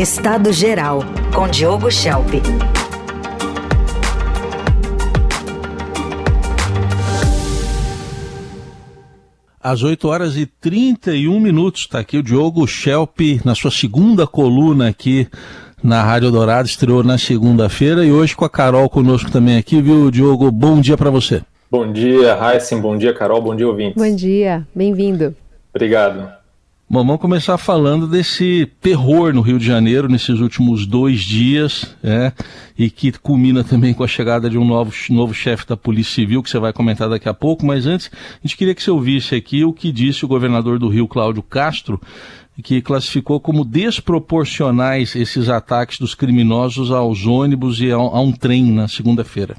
Estado Geral, com Diogo Schelp. Às 8 horas e 31 minutos, está aqui o Diogo Schelp na sua segunda coluna aqui na Rádio Dourado, estreou na segunda-feira e hoje com a Carol conosco também aqui, viu, Diogo? Bom dia para você. Bom dia, Heisen, bom dia, Carol, bom dia, ouvintes. Bom dia, bem-vindo. Obrigado. Bom, vamos começar falando desse terror no Rio de Janeiro nesses últimos dois dias, é, e que culmina também com a chegada de um novo, novo chefe da Polícia Civil, que você vai comentar daqui a pouco, mas antes, a gente queria que você ouvisse aqui o que disse o governador do Rio, Cláudio Castro, que classificou como desproporcionais esses ataques dos criminosos aos ônibus e a, a um trem na segunda-feira.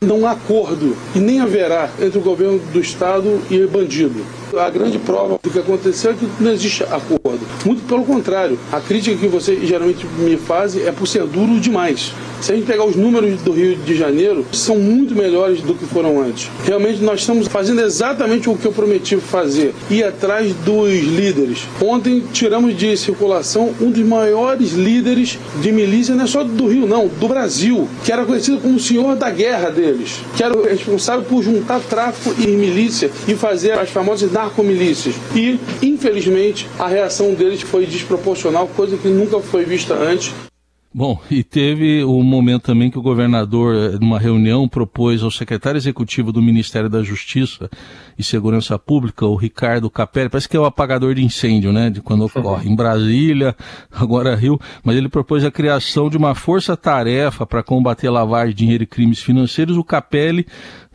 Não há acordo e nem haverá entre o governo do Estado e bandido. A grande prova do que aconteceu é que não existe acordo. Muito pelo contrário, a crítica que você geralmente me faz é por ser duro demais. Se a gente pegar os números do Rio de Janeiro, são muito melhores do que foram antes. Realmente nós estamos fazendo exatamente o que eu prometi fazer, ir atrás dos líderes. Ontem tiramos de circulação um dos maiores líderes de milícia, não é só do Rio, não, do Brasil, que era conhecido como o senhor da guerra deles, que era o responsável por juntar tráfico e milícia e fazer as famosas narcomilícias. E, infelizmente, a reação deles foi desproporcional, coisa que nunca foi vista antes. Bom, e teve um momento também que o governador, eh, numa reunião, propôs ao secretário executivo do Ministério da Justiça e Segurança Pública, o Ricardo Capelli, parece que é o apagador de incêndio, né, de quando ocorre em Brasília, agora Rio, mas ele propôs a criação de uma força-tarefa para combater lavagem de dinheiro e crimes financeiros. O Capelli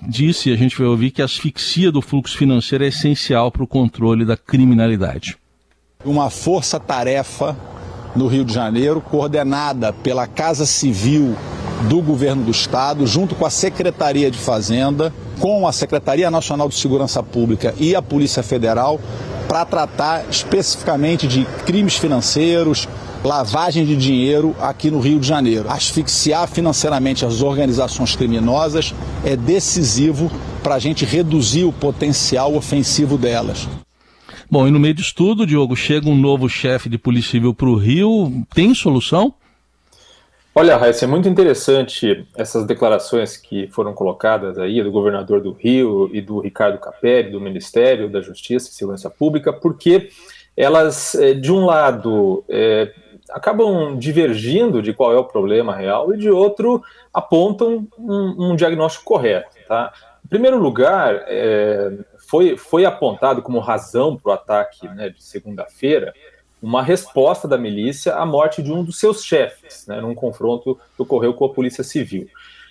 disse, a gente vai ouvir, que a asfixia do fluxo financeiro é essencial para o controle da criminalidade. Uma força-tarefa no Rio de Janeiro, coordenada pela Casa Civil do Governo do Estado, junto com a Secretaria de Fazenda, com a Secretaria Nacional de Segurança Pública e a Polícia Federal, para tratar especificamente de crimes financeiros, lavagem de dinheiro aqui no Rio de Janeiro. Asfixiar financeiramente as organizações criminosas é decisivo para a gente reduzir o potencial ofensivo delas. Bom, e no meio disso tudo, Diogo, chega um novo chefe de Polícia Civil para o Rio. Tem solução? Olha, Raíssa, é muito interessante essas declarações que foram colocadas aí do governador do Rio e do Ricardo Capelli, do Ministério da Justiça e Segurança Pública, porque elas, eh, de um lado, é, acabam divergindo de qual é o problema real e, de outro, apontam um, um diagnóstico correto. Tá? Em primeiro lugar, é, foi, foi apontado como razão para o ataque né, de segunda-feira uma resposta da milícia à morte de um dos seus chefes, né, num confronto que ocorreu com a Polícia Civil.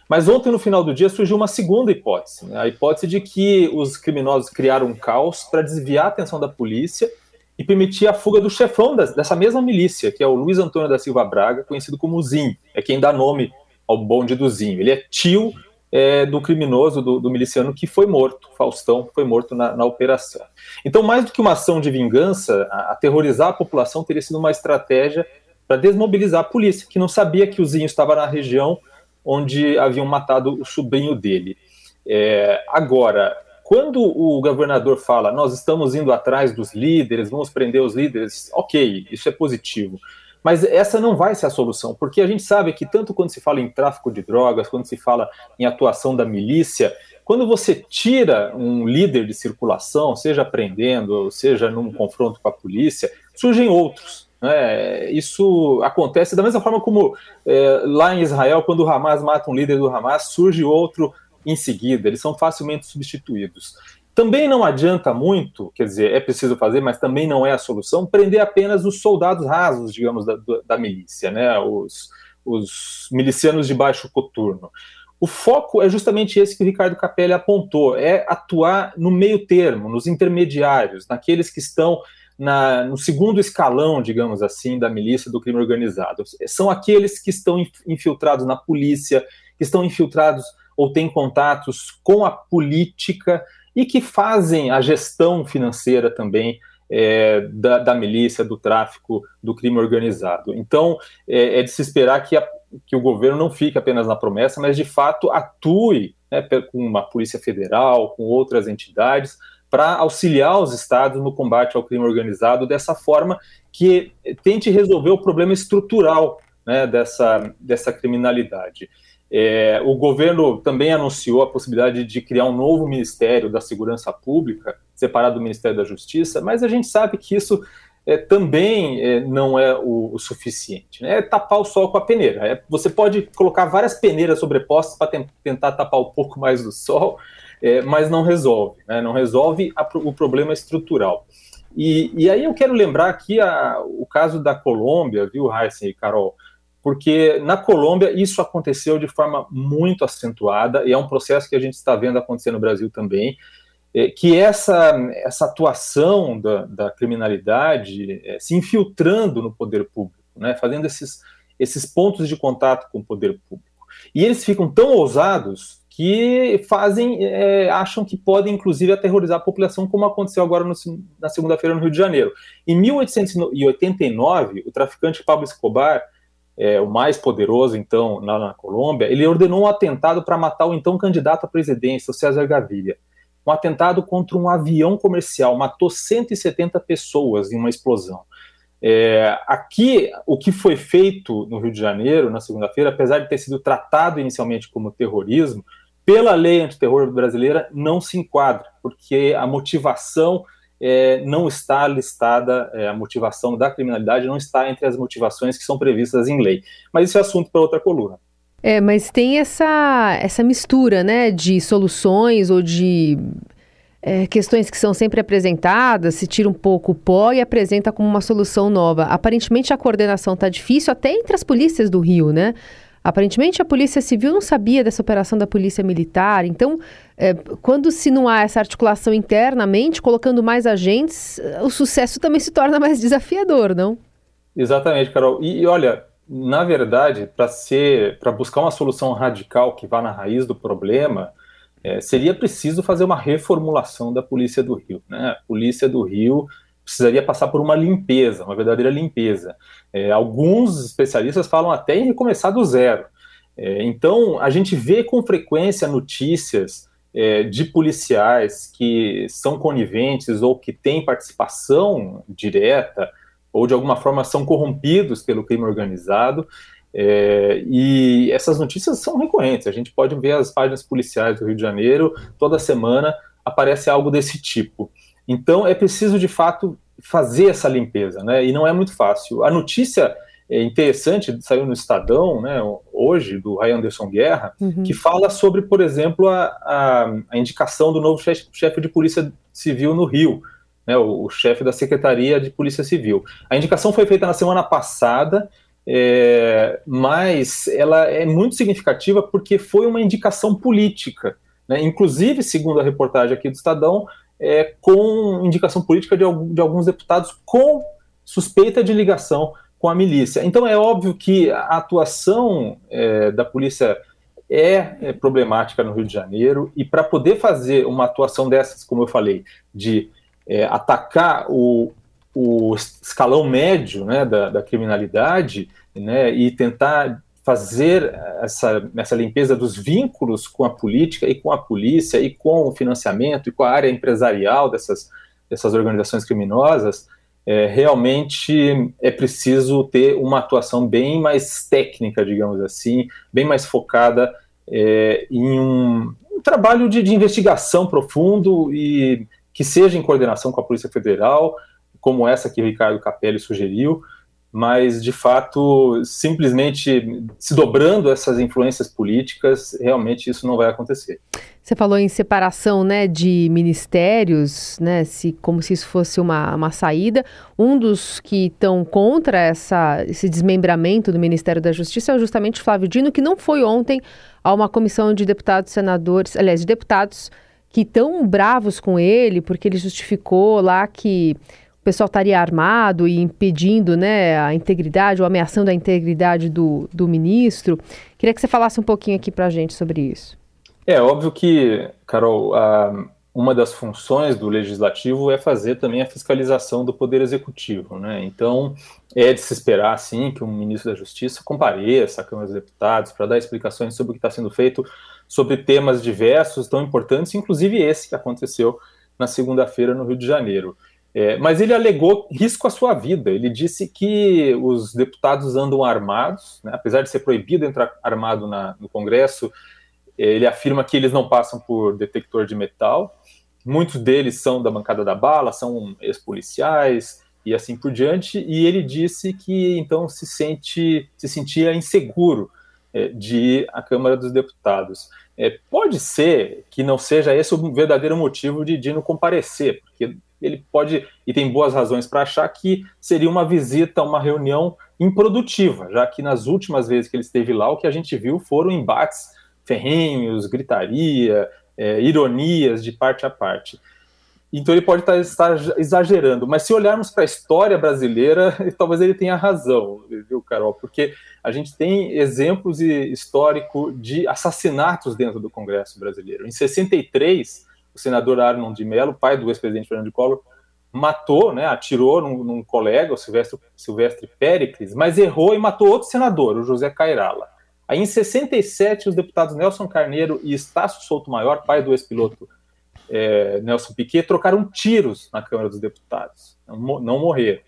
Mas ontem, no final do dia, surgiu uma segunda hipótese, né, a hipótese de que os criminosos criaram um caos para desviar a atenção da polícia e permitir a fuga do chefão dessa mesma milícia, que é o Luiz Antônio da Silva Braga, conhecido como Zinho, é quem dá nome ao bonde do Zinho. Ele é tio é, do criminoso, do, do, miliciano que foi morto, Faustão, foi morto na, na, operação. Então, mais do que uma ação de vingança, a, aterrorizar a população teria sido uma estratégia para desmobilizar a polícia, que não sabia que o Zinho estava na região onde haviam matado o sobrinho dele. É, agora, quando o governador fala, nós estamos indo atrás dos líderes, vamos prender os líderes, ok, isso é positivo. Mas essa não vai ser a solução, porque a gente sabe que tanto quando se fala em tráfico de drogas, quando se fala em atuação da milícia, quando você tira um líder de circulação, seja prendendo, seja num confronto com a polícia, surgem outros. Né? Isso acontece da mesma forma como é, lá em Israel, quando o Hamas mata um líder do Hamas, surge outro em seguida, eles são facilmente substituídos. Também não adianta muito, quer dizer, é preciso fazer, mas também não é a solução, prender apenas os soldados rasos, digamos, da, da milícia, né? os, os milicianos de baixo coturno. O foco é justamente esse que o Ricardo Capelli apontou: é atuar no meio termo, nos intermediários, naqueles que estão na, no segundo escalão, digamos assim, da milícia do crime organizado. São aqueles que estão infiltrados na polícia, que estão infiltrados ou têm contatos com a política e que fazem a gestão financeira também é, da, da, milícia, do tráfico, do crime organizado. Então, é, é de se esperar que, a, que, o governo não fique apenas na promessa, mas de fato atue né, com uma Polícia Federal, com outras entidades, para auxiliar os estados no combate ao crime organizado dessa forma que tente resolver o problema estrutural né, dessa, dessa criminalidade. É, o governo também anunciou a possibilidade de criar um novo Ministério da Segurança Pública, separado do Ministério da Justiça, mas a gente sabe que isso é, também é, não é o, o suficiente. Né? É tapar o sol com a peneira. É, você pode colocar várias peneiras sobrepostas para tentar tapar um pouco mais do sol, é, mas não resolve. Né? Não resolve a, o problema estrutural. E, e, aí eu quero lembrar aqui a, o caso da Colômbia, viu, Heisen e Carol? Porque na Colômbia isso aconteceu de forma muito acentuada e é um processo que a gente está vendo acontecer no Brasil também. É, que essa, essa atuação da, da criminalidade é, se infiltrando no poder público, né, fazendo esses, esses pontos de contato com o poder público. E eles ficam tão ousados que fazem, é, acham que podem, inclusive, aterrorizar a população, como aconteceu agora no, na segunda-feira no Rio de Janeiro. Em 1889, o traficante Pablo Escobar, é, o mais poderoso, então, lá na Colômbia, ele ordenou um atentado para matar o então candidato à presidência, o César Gaviria um atentado contra um avião comercial, matou 170 pessoas em uma explosão. É, aqui, o que foi feito no Rio de Janeiro, na segunda-feira, apesar de ter sido tratado inicialmente como terrorismo, pela lei antiterror brasileira não se enquadra, porque a motivação é, não está listada, é, a motivação da criminalidade não está entre as motivações que são previstas em lei. Mas isso é assunto para outra coluna. É, mas tem essa, essa mistura, né, de soluções ou de é, questões que são sempre apresentadas, se tira um pouco o pó e apresenta como uma solução nova. Aparentemente a coordenação está difícil até entre as polícias do Rio, né? Aparentemente a Polícia Civil não sabia dessa operação da Polícia Militar. Então, é, quando se não há essa articulação internamente, colocando mais agentes, o sucesso também se torna mais desafiador, não? Exatamente, Carol. E, e olha, na verdade, para ser, para buscar uma solução radical que vá na raiz do problema, é, seria preciso fazer uma reformulação da Polícia do Rio. Né? A Polícia do Rio precisaria passar por uma limpeza, uma verdadeira limpeza. É, alguns especialistas falam até em recomeçar do zero. É, então, a gente vê com frequência notícias é, de policiais que são coniventes ou que têm participação direta ou de alguma forma são corrompidos pelo crime organizado. É, e essas notícias são recorrentes. A gente pode ver as páginas policiais do Rio de Janeiro, toda semana aparece algo desse tipo. Então é preciso de fato fazer essa limpeza, né? E não é muito fácil. A notícia é interessante saiu no Estadão, né? Hoje do Ray Anderson Guerra, uhum. que fala sobre, por exemplo, a, a, a indicação do novo chefe, chefe de polícia civil no Rio, né, o, o chefe da Secretaria de Polícia Civil. A indicação foi feita na semana passada, é, mas ela é muito significativa porque foi uma indicação política. Né, inclusive, segundo a reportagem aqui do Estadão, é, com indicação política de, de alguns deputados com suspeita de ligação com a milícia. Então é óbvio que a atuação é, da polícia é, é, problemática no Rio de Janeiro e para poder fazer uma atuação dessas, como eu falei, de é, atacar o, o escalão médio né, da, da criminalidade né, e tentar fazer essa, essa limpeza dos vínculos com a política e com a polícia e com o financiamento e com a área empresarial dessas, dessas organizações criminosas, é, realmente é preciso ter uma atuação bem mais técnica, digamos assim, bem mais focada é, em um, um trabalho de, de investigação profundo e que seja em coordenação com a Polícia Federal, como essa que o Ricardo Capelli sugeriu, mas de fato, simplesmente se dobrando essas influências políticas, realmente isso não vai acontecer. Você falou em separação né, de ministérios, né, se, como se isso fosse uma, uma saída. Um dos que estão contra essa, esse desmembramento do Ministério da Justiça é justamente Flávio Dino, que não foi ontem a uma comissão de deputados, senadores, aliás, de deputados que estão bravos com ele, porque ele justificou lá que o pessoal estaria armado e impedindo né, a integridade ou ameaçando a integridade do, do ministro. Queria que você falasse um pouquinho aqui para a gente sobre isso. É óbvio que, Carol, uma das funções do legislativo é fazer também a fiscalização do poder executivo, né? Então é de se esperar, sim, que um ministro da Justiça compareça à Câmara dos Deputados para dar explicações sobre o que está sendo feito sobre temas diversos, tão importantes, inclusive esse que aconteceu na segunda-feira no Rio de Janeiro. É, mas ele alegou risco à sua vida. Ele disse que os deputados andam armados, né, apesar de ser proibido entrar armado na, no Congresso, ele afirma que eles não passam por detector de metal. Muitos deles são da bancada da bala, são ex-policiais e assim por diante. E ele disse que então se sente, se sentia inseguro é, de ir à Câmara dos Deputados. É, pode ser que não seja esse o verdadeiro motivo de Dino comparecer, porque ele pode e tem boas razões para achar que seria uma visita, uma reunião improdutiva, já que nas últimas vezes que ele esteve lá, o que a gente viu foram embates ferrenhos, gritaria, é, ironias de parte a parte. Então ele pode estar exagerando, mas se olharmos para a história brasileira, talvez ele tenha razão, viu, Carol? Porque a gente tem exemplos históricos de assassinatos dentro do Congresso brasileiro. Em 63, o senador Arnon de Mello, pai do ex-presidente Fernando Collor, matou, né, atirou num, num colega, o Silvestre, Silvestre Péricles, mas errou e matou outro senador, o José Cairala. Aí, em 67, os deputados Nelson Carneiro e Estácio Souto Maior, pai do ex-piloto é, Nelson Piquet, trocaram tiros na Câmara dos Deputados, não, morreram.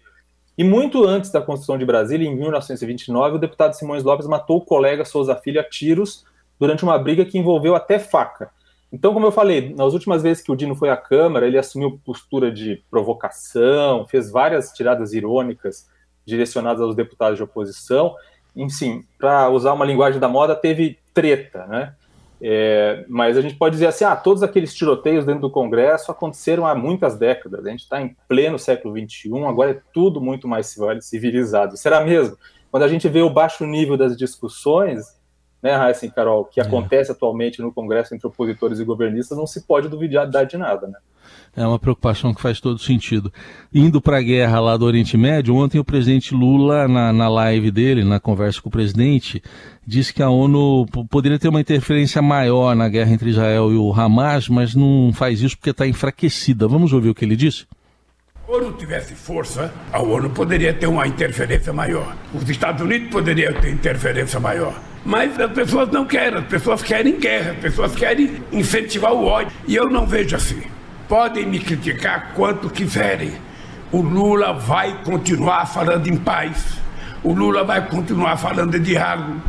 E muito antes da Constituição de Brasília, em 1929, o deputado Simões Lopes matou o colega Souza Filho a tiros durante uma briga que envolveu até faca. Então, como eu falei, nas últimas vezes que o Dino foi à Câmara, ele assumiu postura de provocação, fez várias tiradas irônicas direcionadas aos deputados de oposição. Enfim, para usar uma linguagem da moda, teve treta, né? É, mas a gente pode dizer assim: ah, todos aqueles tiroteios dentro do Congresso aconteceram há muitas décadas. A gente está em pleno século XXI, agora é tudo muito mais civilizado. Será mesmo? Quando a gente vê o baixo nível das discussões, né, Raíssa Carol, que é. acontece atualmente no Congresso entre opositores e governistas, não se pode duvidar de nada, né? É uma preocupação que faz todo sentido. Indo para a guerra lá do Oriente Médio, ontem o presidente Lula, na, na live dele, na conversa com o presidente, disse que a ONU poderia ter uma interferência maior na guerra entre Israel e o Hamas, mas não faz isso porque está enfraquecida. Vamos ouvir o que ele disse? Se a ONU tivesse força, a ONU poderia ter uma interferência maior. Os Estados Unidos poderiam ter interferência maior. Mas as pessoas não querem, as pessoas querem guerra, as pessoas querem incentivar o ódio. E eu não vejo assim. Podem me criticar quanto quiserem. O Lula vai continuar falando em paz. O Lula vai continuar falando de diálogo.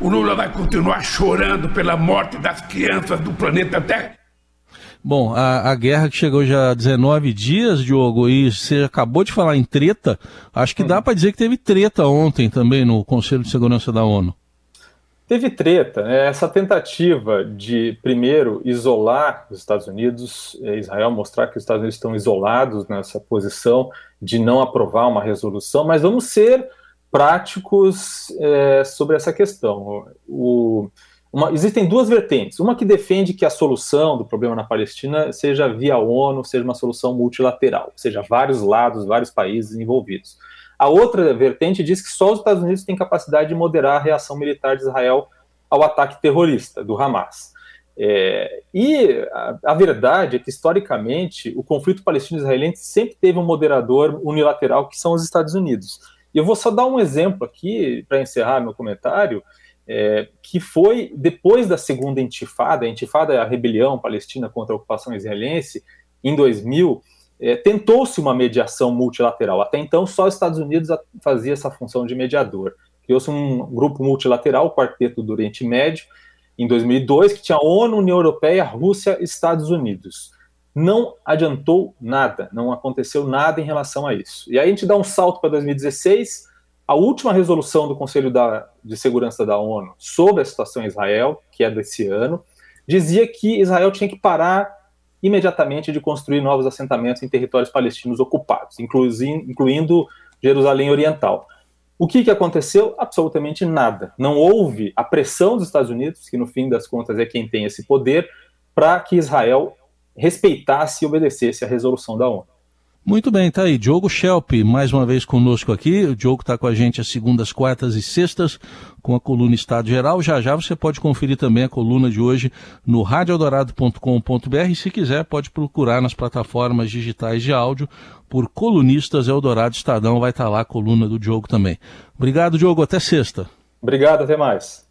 O Lula vai continuar chorando pela morte das crianças do planeta Terra. Bom, a, a, guerra que chegou já há 19 dias, Diogo, e você acabou de falar em treta, acho que dá para dizer que teve treta ontem também no Conselho de Segurança da ONU. Teve treta, né? essa tentativa de, primeiro, isolar os Estados Unidos, é, Israel mostrar que os Estados Unidos estão isolados nessa posição de não aprovar uma resolução, mas vamos ser práticos é, sobre essa questão. O, uma, existem duas vertentes. Uma que defende que a solução do problema na Palestina seja via ONU, seja uma solução multilateral, ou seja, vários lados, vários países envolvidos. A outra vertente diz que só os Estados Unidos têm capacidade de moderar a reação militar de Israel ao ataque terrorista do Hamas. É, e a, a, verdade é que, historicamente, o conflito palestino-israelense sempre teve um moderador unilateral, que são os Estados Unidos. E eu vou só dar um exemplo aqui, para encerrar meu comentário, é, que foi depois da segunda intifada, a intifada é a rebelião palestina contra a ocupação israelense, em 2000, é, tentou-se uma mediação multilateral. Até então, só os Estados Unidos fazia essa função de mediador. Criou-se um grupo multilateral, o Quarteto do Oriente Médio, em 2002, que tinha ONU, União Europeia, Rússia e Estados Unidos. Não adiantou nada, não aconteceu nada em relação a isso. E aí a gente dá um salto para 2016, a última resolução do Conselho da, de Segurança da ONU sobre a situação em Israel, que é desse ano, dizia que Israel tinha que parar imediatamente de construir novos assentamentos em territórios palestinos ocupados, incluindo Jerusalém Oriental. O que, que aconteceu? Absolutamente nada. Não houve a pressão dos Estados Unidos, que no fim das contas é quem tem esse poder, para que Israel respeitasse e obedecesse a resolução da ONU. Muito bem, tá aí. Diogo Schelp, mais uma vez conosco aqui. O Diogo está com a gente às segundas, quartas e sextas com a coluna Estado Geral. Já já você pode conferir também a coluna de hoje no radioeldorado.com.br e se quiser pode procurar nas plataformas digitais de áudio por Colunistas Eldorado Estadão. Vai estar tá lá a coluna do Diogo também. Obrigado, Diogo. Até sexta. Obrigado, até mais.